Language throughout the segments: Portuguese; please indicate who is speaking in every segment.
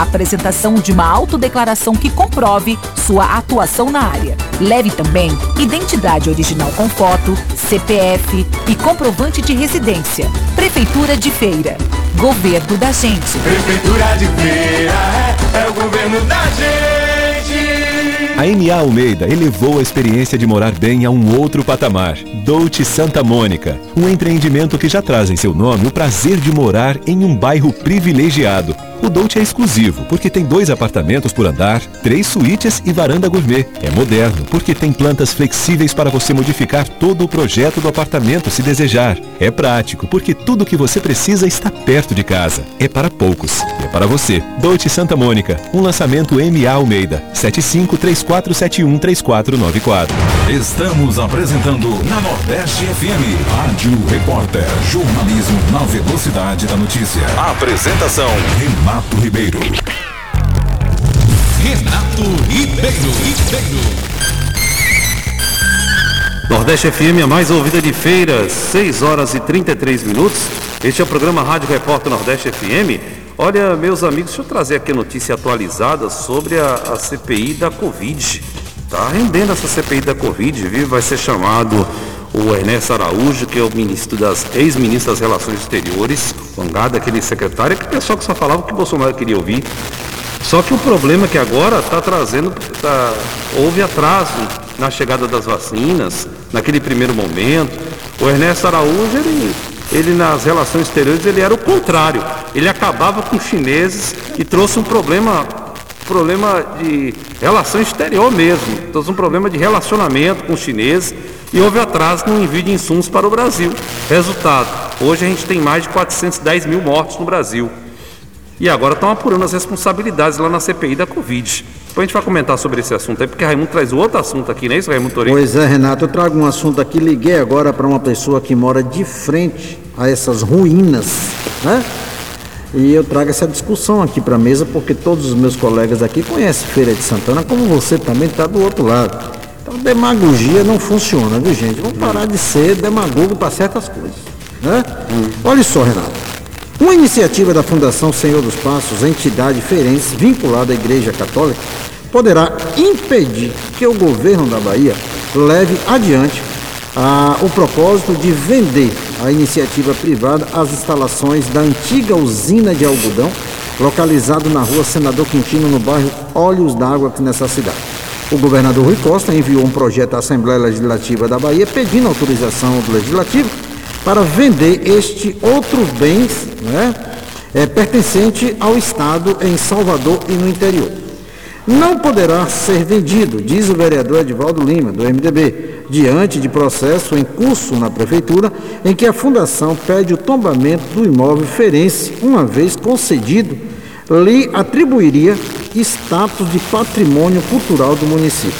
Speaker 1: a apresentação de uma autodeclaração que comprove sua atuação na área. Leve também identidade original com foto, CPF e comprovante de residência. Prefeitura de Feira. Governo da gente.
Speaker 2: Prefeitura de Feira é, é o governo da gente.
Speaker 3: A MA Almeida elevou a experiência de morar bem a um outro patamar. Dolce Santa Mônica, um empreendimento que já traz em seu nome o prazer de morar em um bairro privilegiado. O Dolce é exclusivo porque tem dois apartamentos por andar, três suítes e varanda gourmet. É moderno porque tem plantas flexíveis para você modificar todo o projeto do apartamento se desejar. É prático porque tudo o que você precisa está perto de casa. É para poucos. É para você. Dolce Santa Mônica, um lançamento MA Almeida, 7534713494.
Speaker 4: Estamos apresentando na Nordeste FM, Rádio Repórter, jornalismo na velocidade da notícia. Apresentação Renato Ribeiro.
Speaker 5: Renato Ribeiro. Ribeiro.
Speaker 6: Nordeste FM, a mais ouvida de feiras, 6 horas e 33 minutos. Este é o programa Rádio Repórter Nordeste FM. Olha, meus amigos, deixa eu trazer aqui a notícia atualizada sobre a, a CPI da Covid. Tá rendendo essa CPI da Covid, viu? Vai ser chamado o Ernesto Araújo, que é o ministro das ex-ministro das Relações Exteriores, Vangada, aquele secretário, que pessoal que só falava o que Bolsonaro queria ouvir. Só que o problema é que agora está trazendo, tá, houve atraso na chegada das vacinas, naquele primeiro momento. O Ernesto Araújo, ele, ele nas relações exteriores, ele era o contrário. Ele acabava com os chineses e trouxe um problema, problema de relação exterior mesmo. Trouxe um problema de relacionamento com os chineses e houve atraso no envio de insumos para o Brasil. Resultado, hoje a gente tem mais de 410 mil mortos no Brasil. E agora estão apurando as responsabilidades lá na CPI da Covid. Depois a gente vai comentar sobre esse assunto aí, porque Raimundo traz outro assunto aqui, não é isso, Raimundo Torino?
Speaker 7: Pois é, Renato, eu trago um assunto aqui, liguei agora para uma pessoa que mora de frente a essas ruínas, né? E eu trago essa discussão aqui para a mesa, porque todos os meus colegas aqui conhecem Feira de Santana, como você também está do outro lado. Então, demagogia não funciona, viu, gente? Vamos parar de ser demagogo para certas coisas, né? Olha só, Renato. Uma iniciativa da Fundação Senhor dos Passos, entidade feirense vinculada à Igreja Católica, poderá impedir que o governo da Bahia leve adiante ah, o propósito de vender à iniciativa privada as instalações da antiga usina de algodão, localizado na rua Senador Quintino, no bairro Olhos d'Água, aqui nessa cidade. O governador Rui Costa enviou um projeto à Assembleia Legislativa da Bahia pedindo autorização do Legislativo para vender este outros bens né, é, pertencente ao Estado em Salvador e no interior. Não poderá ser vendido, diz o vereador Edivaldo Lima, do MDB, diante de processo em curso na Prefeitura, em que a Fundação pede o tombamento do imóvel ferense, uma vez concedido, lhe atribuiria status de patrimônio cultural do município.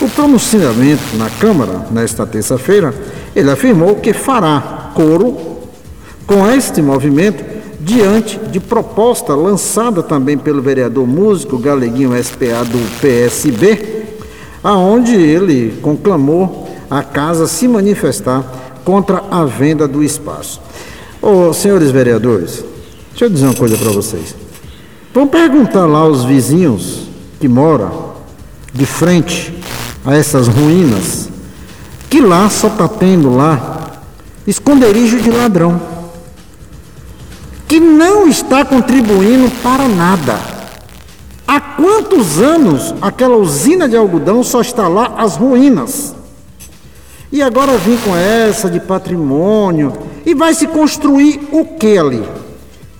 Speaker 7: O pronunciamento na Câmara, nesta terça-feira, ele afirmou que fará coro com este movimento diante de proposta lançada também pelo vereador músico Galeguinho SPA do PSB, aonde ele conclamou a casa se manifestar contra a venda do espaço. Ô, senhores vereadores, deixa eu dizer uma coisa para vocês. Vamos perguntar lá aos vizinhos que moram de frente a essas ruínas, que lá só está tendo lá esconderijo de ladrão, que não está contribuindo para nada. Há quantos anos aquela usina de algodão só está lá as ruínas? E agora vem com essa de patrimônio e vai se construir o que ali?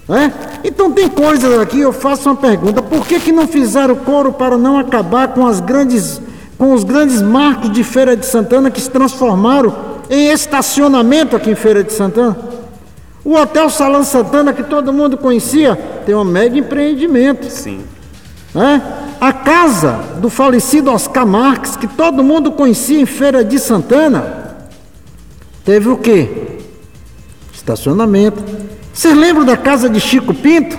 Speaker 7: É? Então tem coisas aqui, eu faço uma pergunta, por que, que não fizeram coro para não acabar com as grandes, com os grandes marcos de Feira de Santana que se transformaram em estacionamento aqui em Feira de Santana? O Hotel Salão Santana, que todo mundo conhecia, tem um mega empreendimento.
Speaker 6: Sim.
Speaker 7: É? A casa do falecido Oscar Marques, que todo mundo conhecia em Feira de Santana, teve o quê? Estacionamento. Vocês lembram da casa de Chico Pinto?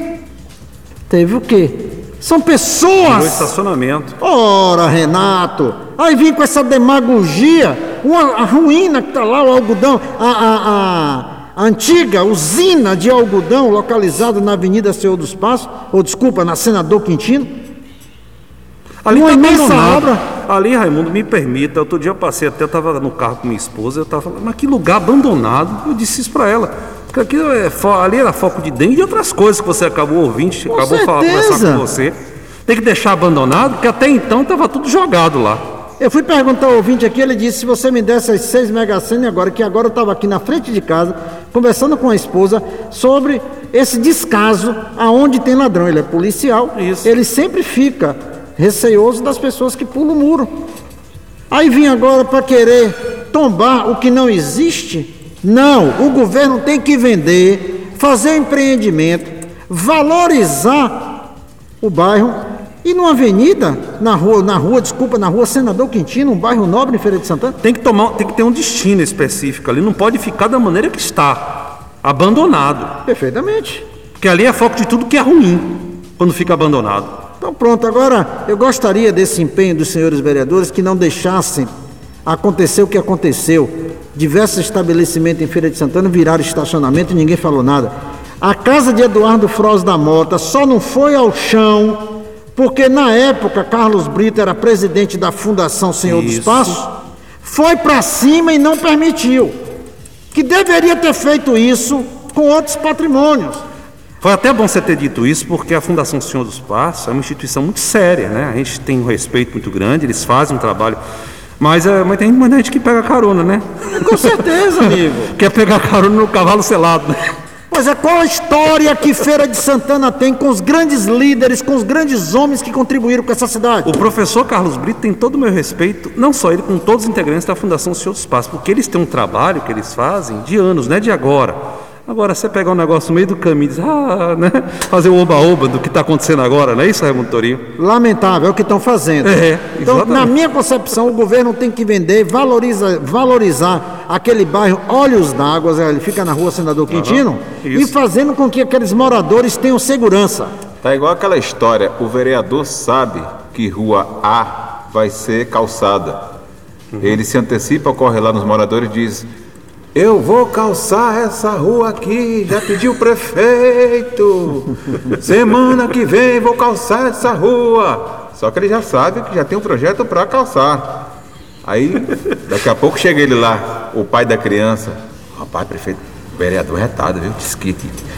Speaker 7: Teve o quê? São pessoas.
Speaker 6: estacionamento.
Speaker 7: Ora, Renato, aí vem com essa demagogia, uma, a ruína que está lá, o algodão, a, a, antiga usina de algodão localizada na Avenida Senhor dos Passos, ou desculpa, na Senador Quintino.
Speaker 6: Ali
Speaker 7: Uma
Speaker 6: tá
Speaker 7: imensa obra.
Speaker 6: Ali, Raimundo, me permita, outro dia eu passei até, eu estava no carro com minha esposa, eu estava falando, mas que lugar abandonado. Eu disse isso para ela. Porque aqui é, ali era foco de dengue e outras coisas que você acabou ouvindo, acabou falando
Speaker 7: certeza.
Speaker 6: conversar com você. Tem que deixar abandonado, porque até então estava tudo jogado lá.
Speaker 7: Eu fui perguntar ao ouvinte aqui, ele disse, se você me desse as seis Mega Sena agora, que agora eu estava aqui na frente de casa, conversando com a esposa sobre esse descaso aonde tem ladrão. Ele é policial,
Speaker 6: Isso.
Speaker 7: ele sempre fica receoso das pessoas que pulam o muro. Aí vim agora para querer tombar o que não existe? Não, o governo tem que vender, fazer empreendimento, valorizar o bairro e numa avenida, na rua, na rua, desculpa, na rua Senador Quintino, um bairro nobre em Feira de Santana,
Speaker 6: Tem que, tomar, tem que ter um destino específico ali, não pode ficar da maneira que está, abandonado.
Speaker 7: perfeitamente.
Speaker 6: Porque ali é foco de tudo que é ruim, quando fica abandonado.
Speaker 7: Então pronto, agora eu gostaria desse empenho dos senhores vereadores que não deixassem acontecer o que aconteceu. Diversos estabelecimentos em Feira de Santana viraram estacionamento e ninguém falou nada. A casa de Eduardo Froz da Mota só não foi ao chão porque na época Carlos Brito era presidente da Fundação Senhor dos
Speaker 6: Isso.
Speaker 7: Passos, foi para cima e não permitiu. Que deveria ter feito isso com outros patrimônios.
Speaker 6: Foi até bom você ter dito isso, porque a Fundação Senhor dos Passos é uma instituição muito séria, né? A gente tem um respeito muito grande, eles fazem um trabalho. Mas, é, mas tem muita gente que pega carona, né?
Speaker 7: Com certeza, amigo.
Speaker 6: Quer pegar carona no cavalo selado, né?
Speaker 7: Mas é qual a história que Feira de Santana tem com os grandes líderes, com os grandes homens que contribuíram com essa cidade?
Speaker 6: O professor Carlos Brito tem todo o meu respeito, não só ele, como todos os integrantes da Fundação Senhor dos Passos, porque eles têm um trabalho que eles fazem de anos, não é de agora. Agora, você pegar um negócio no meio do caminho e dizer, ah, né? Fazer o oba-oba do que está acontecendo agora, não é isso, Raimundo Torinho?
Speaker 7: Lamentável, é o que estão fazendo.
Speaker 6: É,
Speaker 7: então,
Speaker 6: exatamente.
Speaker 7: na minha concepção, o governo tem que vender, valoriza, valorizar aquele bairro Olhos d'Água, ele fica na rua Senador Quintino, e
Speaker 6: isso.
Speaker 7: fazendo com que aqueles moradores tenham segurança.
Speaker 8: Tá igual aquela história, o vereador sabe que rua A vai ser calçada. Ele se antecipa, corre lá nos moradores e diz: Eu vou calçar essa rua aqui, já pediu o prefeito. Semana que vem vou calçar essa rua. Só que ele já sabe que já tem um projeto para calçar. Aí, daqui a pouco chega ele lá, o pai da criança. Rapaz, prefeito, vereador retado, viu? Diz que.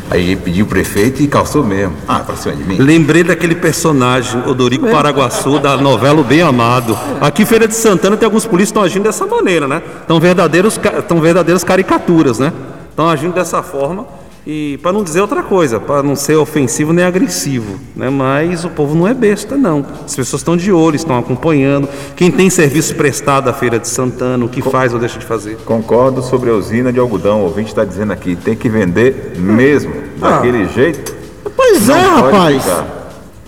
Speaker 8: Aí pediu o prefeito e calçou mesmo. Ah, pra cima de mim.
Speaker 6: Lembrei daquele personagem, Odorico Paraguaçu, da novela O Bem Amado. Aqui em Feira de Santana tem alguns polícias que estão agindo dessa maneira, né? Estão verdadeiros, estão verdadeiras caricaturas, né? Estão agindo dessa forma e para não dizer outra coisa, para não ser ofensivo nem agressivo, né? Mas o povo não é besta, não. As pessoas estão de olho, estão acompanhando. Quem tem serviço prestado à Feira de Santana, o que faz ou deixa de fazer.
Speaker 8: Concordo sobre a usina de algodão. O ouvinte está dizendo aqui, tem que vender mesmo, daquele jeito.
Speaker 7: Pois é, rapaz.
Speaker 8: ficar.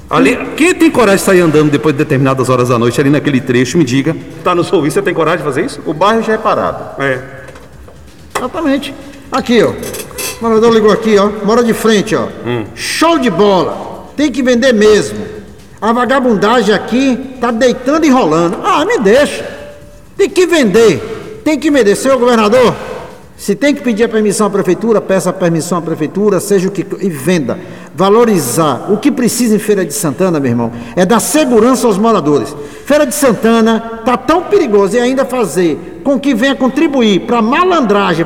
Speaker 6: Ali, quem tem coragem de sair andando depois de determinadas horas da noite ali naquele trecho, me diga. Tá no ouvido, você tem coragem de fazer isso?
Speaker 8: O bairro já é parado.
Speaker 6: É.
Speaker 7: Exatamente. Aqui, ó. O morador ligou aqui, ó. Mora de frente, ó. Show de bola. Tem que vender mesmo. A vagabundagem aqui tá deitando e rolando. Ah, me deixa. Tem que vender. Tem que vender. Senhor governador, se tem que pedir a permissão à prefeitura, peça a permissão à prefeitura, seja o que e venda. Valorizar. O que precisa em Feira de Santana, meu irmão, é dar segurança aos moradores. Feira de Santana tá tão perigoso e ainda fazer com que venha contribuir para malandragem,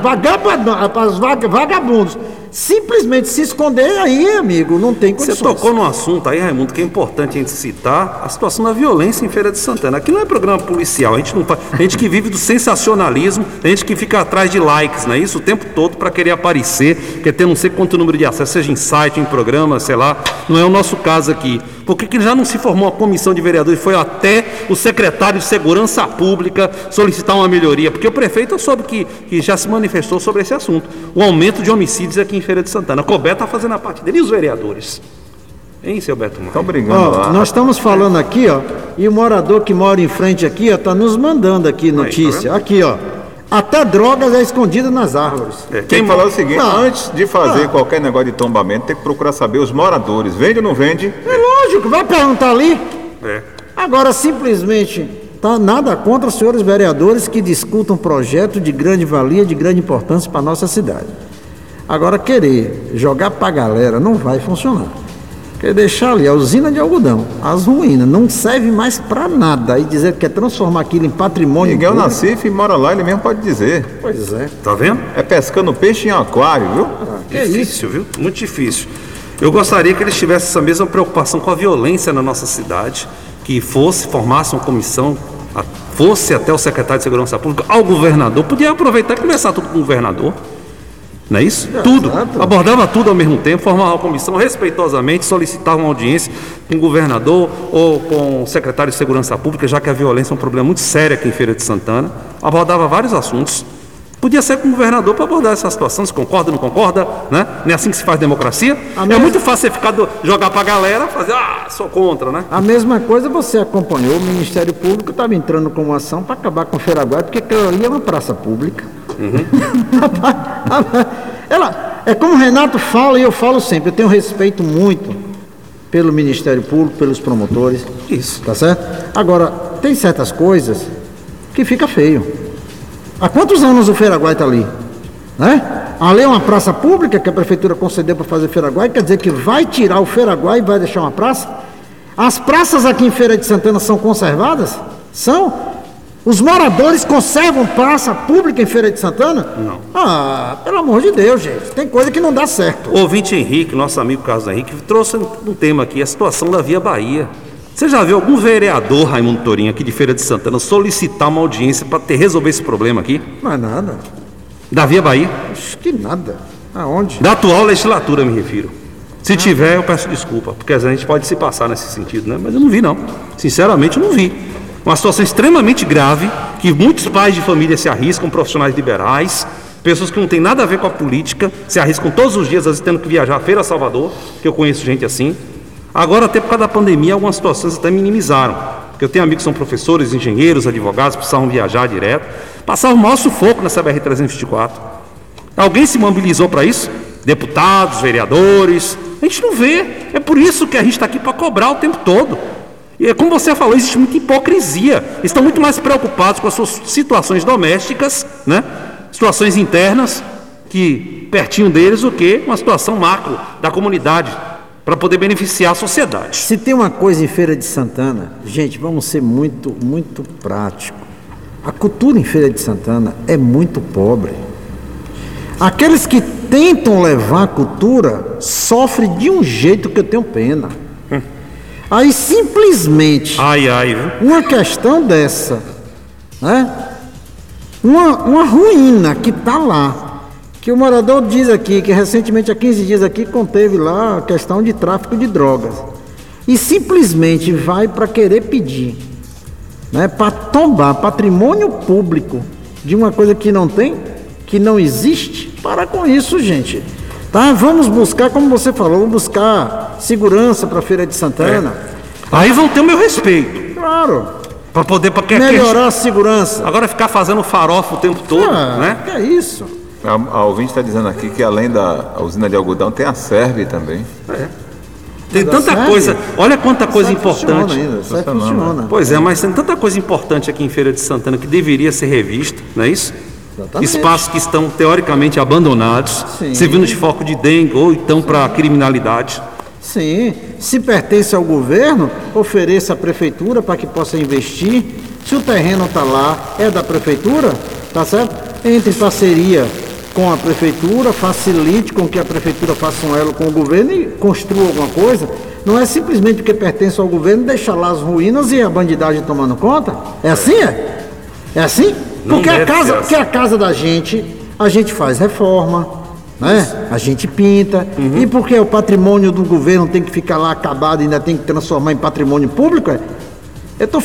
Speaker 7: vagabundos, simplesmente se esconder aí, amigo, não tem
Speaker 6: Você
Speaker 7: condições.
Speaker 6: tocou num assunto aí, Raimundo, que é importante a gente citar, a situação da violência em Feira de Santana. Aqui não é programa policial, a gente, não, fa- a gente que vive do sensacionalismo, a gente que fica atrás de likes, não é isso? O tempo todo para querer aparecer, quer ter não sei quanto número de acessos, seja em site, em programa, sei lá. Não é o nosso caso aqui. Por que, que já não se formou uma comissão de vereadores e foi até o secretário de Segurança Pública solicitar uma melhoria? Porque o prefeito soube que, que já se manifestou sobre esse assunto. O aumento de homicídios aqui em Feira de Santana. A Cobé está fazendo a parte dele e os vereadores. Hein, seu Beto Maia?
Speaker 8: Estão brigando
Speaker 7: Ó,
Speaker 8: lá.
Speaker 7: nós estamos falando aqui, ó, e o morador que mora em frente aqui, ó, tá nos mandando aqui notícia.
Speaker 6: tá
Speaker 7: aqui, ó. Até drogas é escondida nas árvores.
Speaker 6: É,
Speaker 8: Tem que falar o seguinte,
Speaker 7: Não.
Speaker 8: antes de fazer
Speaker 7: Ah.
Speaker 8: qualquer negócio de tombamento, tem que procurar saber os moradores. Vende ou não vende?
Speaker 7: É lógico, vai perguntar ali.
Speaker 6: É.
Speaker 7: Agora, simplesmente, tá nada contra os senhores vereadores que discutam um projeto de grande valia, de grande importância para a nossa cidade. Agora, querer jogar pra galera não vai funcionar. Quer deixar ali a usina de algodão, as ruínas, não serve mais pra nada. E dizer que quer transformar aquilo em patrimônio.
Speaker 8: Miguel
Speaker 7: público.
Speaker 8: Nassif mora lá, ele mesmo pode dizer.
Speaker 7: Pois é.
Speaker 6: Tá vendo?
Speaker 8: É pescando peixe em aquário, viu?
Speaker 7: Que isso?
Speaker 6: difícil, viu? Muito difícil. Eu gostaria que eles tivessem essa mesma preocupação com a violência na nossa cidade, que fosse, formasse uma comissão, fosse até o secretário de Segurança Pública, ao governador, podia aproveitar e começar tudo com o governador. Não é isso? tudo.
Speaker 7: exato.
Speaker 6: Abordava tudo ao mesmo tempo, formava uma comissão respeitosamente, solicitava uma audiência com o governador ou com o secretário de Segurança Pública, já que a violência é um problema muito sério aqui em Feira de Santana. Abordava vários assuntos. Podia ser com o governador para abordar essa situação, se concorda, não concorda, né? Não é assim que se faz democracia.
Speaker 7: A
Speaker 6: É
Speaker 7: mesma-
Speaker 6: muito fácil você ficar do- jogar pra galera, fazer, ah, sou contra, né?
Speaker 7: A mesma coisa você acompanhou, o Ministério Público estava entrando com uma ação para acabar com o Feiraguai, porque aquilo ali é uma praça pública. Ela, é como o Renato fala e eu falo sempre, eu tenho respeito muito pelo Ministério Público, pelos promotores,
Speaker 6: Isso.
Speaker 7: tá certo? Agora, tem certas coisas que fica feio. Há quantos anos o Feiraguai está ali? Né? Ali é uma praça pública que a prefeitura concedeu para fazer Feiraguai, quer dizer que vai tirar o Feiraguai e vai deixar uma praça? As praças aqui em Feira de Santana são conservadas? São? Os moradores conservam praça pública em Feira de Santana?
Speaker 6: Não.
Speaker 7: Ah, pelo amor de Deus, gente. Tem coisa que não dá certo.
Speaker 6: O ouvinte Henrique, nosso amigo Carlos Henrique, trouxe um tema aqui, a situação da Via Bahia. Você já viu algum vereador, Raimundo Torinho, aqui de Feira de Santana, solicitar uma audiência para resolver esse problema aqui?
Speaker 7: É nada.
Speaker 6: Da Via Bahia?
Speaker 7: Acho que nada. Aonde?
Speaker 6: Da atual legislatura, me refiro. Se tiver, eu peço desculpa, porque a gente pode se passar nesse sentido, né? Mas eu não vi, não. Sinceramente, eu não vi. Uma situação extremamente grave, que muitos pais de família se arriscam, profissionais liberais, pessoas que não têm nada a ver com a política, se arriscam todos os dias, às vezes tendo que viajar à Feira Salvador, que eu conheço gente assim. Agora, até por causa da pandemia, algumas situações até minimizaram. Porque eu tenho amigos que são professores, engenheiros, advogados, precisavam viajar direto. Passavam o maior sufoco nessa BR-324. Alguém se mobilizou para isso? Deputados, vereadores. A gente não vê. É por isso que a gente está aqui para cobrar o tempo todo. E é como você falou, existe muita hipocrisia. Estão muito mais preocupados com as suas situações domésticas, né? situações internas, que pertinho deles, do que uma situação macro da comunidade, para poder beneficiar a sociedade.
Speaker 7: Se tem uma coisa em Feira de Santana, gente, vamos ser muito, muito prático. A cultura em Feira de Santana é muito pobre. Aqueles que tentam levar a cultura sofrem de um jeito que eu tenho pena. Aí simplesmente
Speaker 6: Ai, ai,
Speaker 7: uma questão dessa, né? Uma, uma ruína que está lá, que o morador diz aqui, que recentemente, há 15 dias aqui, conteve lá a questão de tráfico de drogas. E simplesmente vai para querer pedir, né? Para tombar patrimônio público de uma coisa que não tem, que não existe. Para com isso, gente. Tá? Vamos buscar, como você falou, vamos buscar segurança para a Feira de Santana.
Speaker 6: Aí vão ter o meu respeito.
Speaker 7: Claro.
Speaker 6: Para poder. Pra que,
Speaker 7: Melhorar a segurança.
Speaker 6: Agora ficar fazendo farofa o tempo todo,
Speaker 7: Ah,
Speaker 6: né?
Speaker 7: que é isso?
Speaker 8: A, a ouvinte está dizendo aqui que além da usina de algodão tem a Serve também.
Speaker 6: Tem
Speaker 7: Mas
Speaker 6: tanta coisa. Olha quanta coisa
Speaker 7: Sai funciona
Speaker 6: importante.
Speaker 7: Ainda, sai funciona.
Speaker 6: Pois é, mas tem tanta coisa importante aqui em Feira de Santana que deveria ser revista, não é isso?
Speaker 7: Exatamente.
Speaker 6: Espaços que estão teoricamente abandonados,
Speaker 7: Sim.
Speaker 6: servindo de foco de dengue ou então para criminalidade.
Speaker 7: Sim, se pertence ao governo, ofereça à prefeitura para que possa investir. Se o terreno está lá, é da prefeitura, tá certo? Entre em parceria com a prefeitura, facilite com que a prefeitura faça um elo com o governo e construa alguma coisa. Não é simplesmente porque pertence ao governo deixar lá as ruínas e a bandidagem tomando conta. É assim, é? É assim?
Speaker 6: Não
Speaker 7: Porque a casa,
Speaker 6: assim.
Speaker 7: porque a casa da gente, a gente faz reforma, né? A gente pinta.
Speaker 6: Uhum.
Speaker 7: E porque o patrimônio do governo tem que ficar lá acabado e ainda tem que transformar em patrimônio público, é? Eu tô